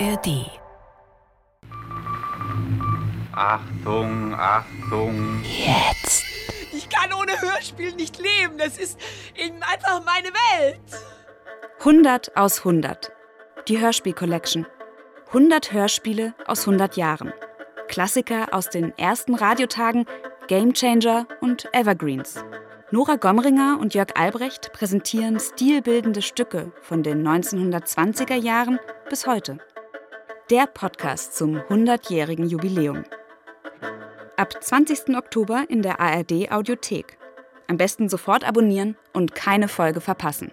ARD. Achtung, Achtung. Jetzt. Ich kann ohne Hörspiel nicht leben. Das ist eben einfach meine Welt. 100 aus 100. Die Hörspiel-Collection. 100 Hörspiele aus 100 Jahren. Klassiker aus den ersten Radiotagen, Gamechanger und Evergreens. Nora Gomringer und Jörg Albrecht präsentieren stilbildende Stücke von den 1920er Jahren bis heute. Der Podcast zum 100-jährigen Jubiläum. Ab 20. Oktober in der ARD Audiothek. Am besten sofort abonnieren und keine Folge verpassen.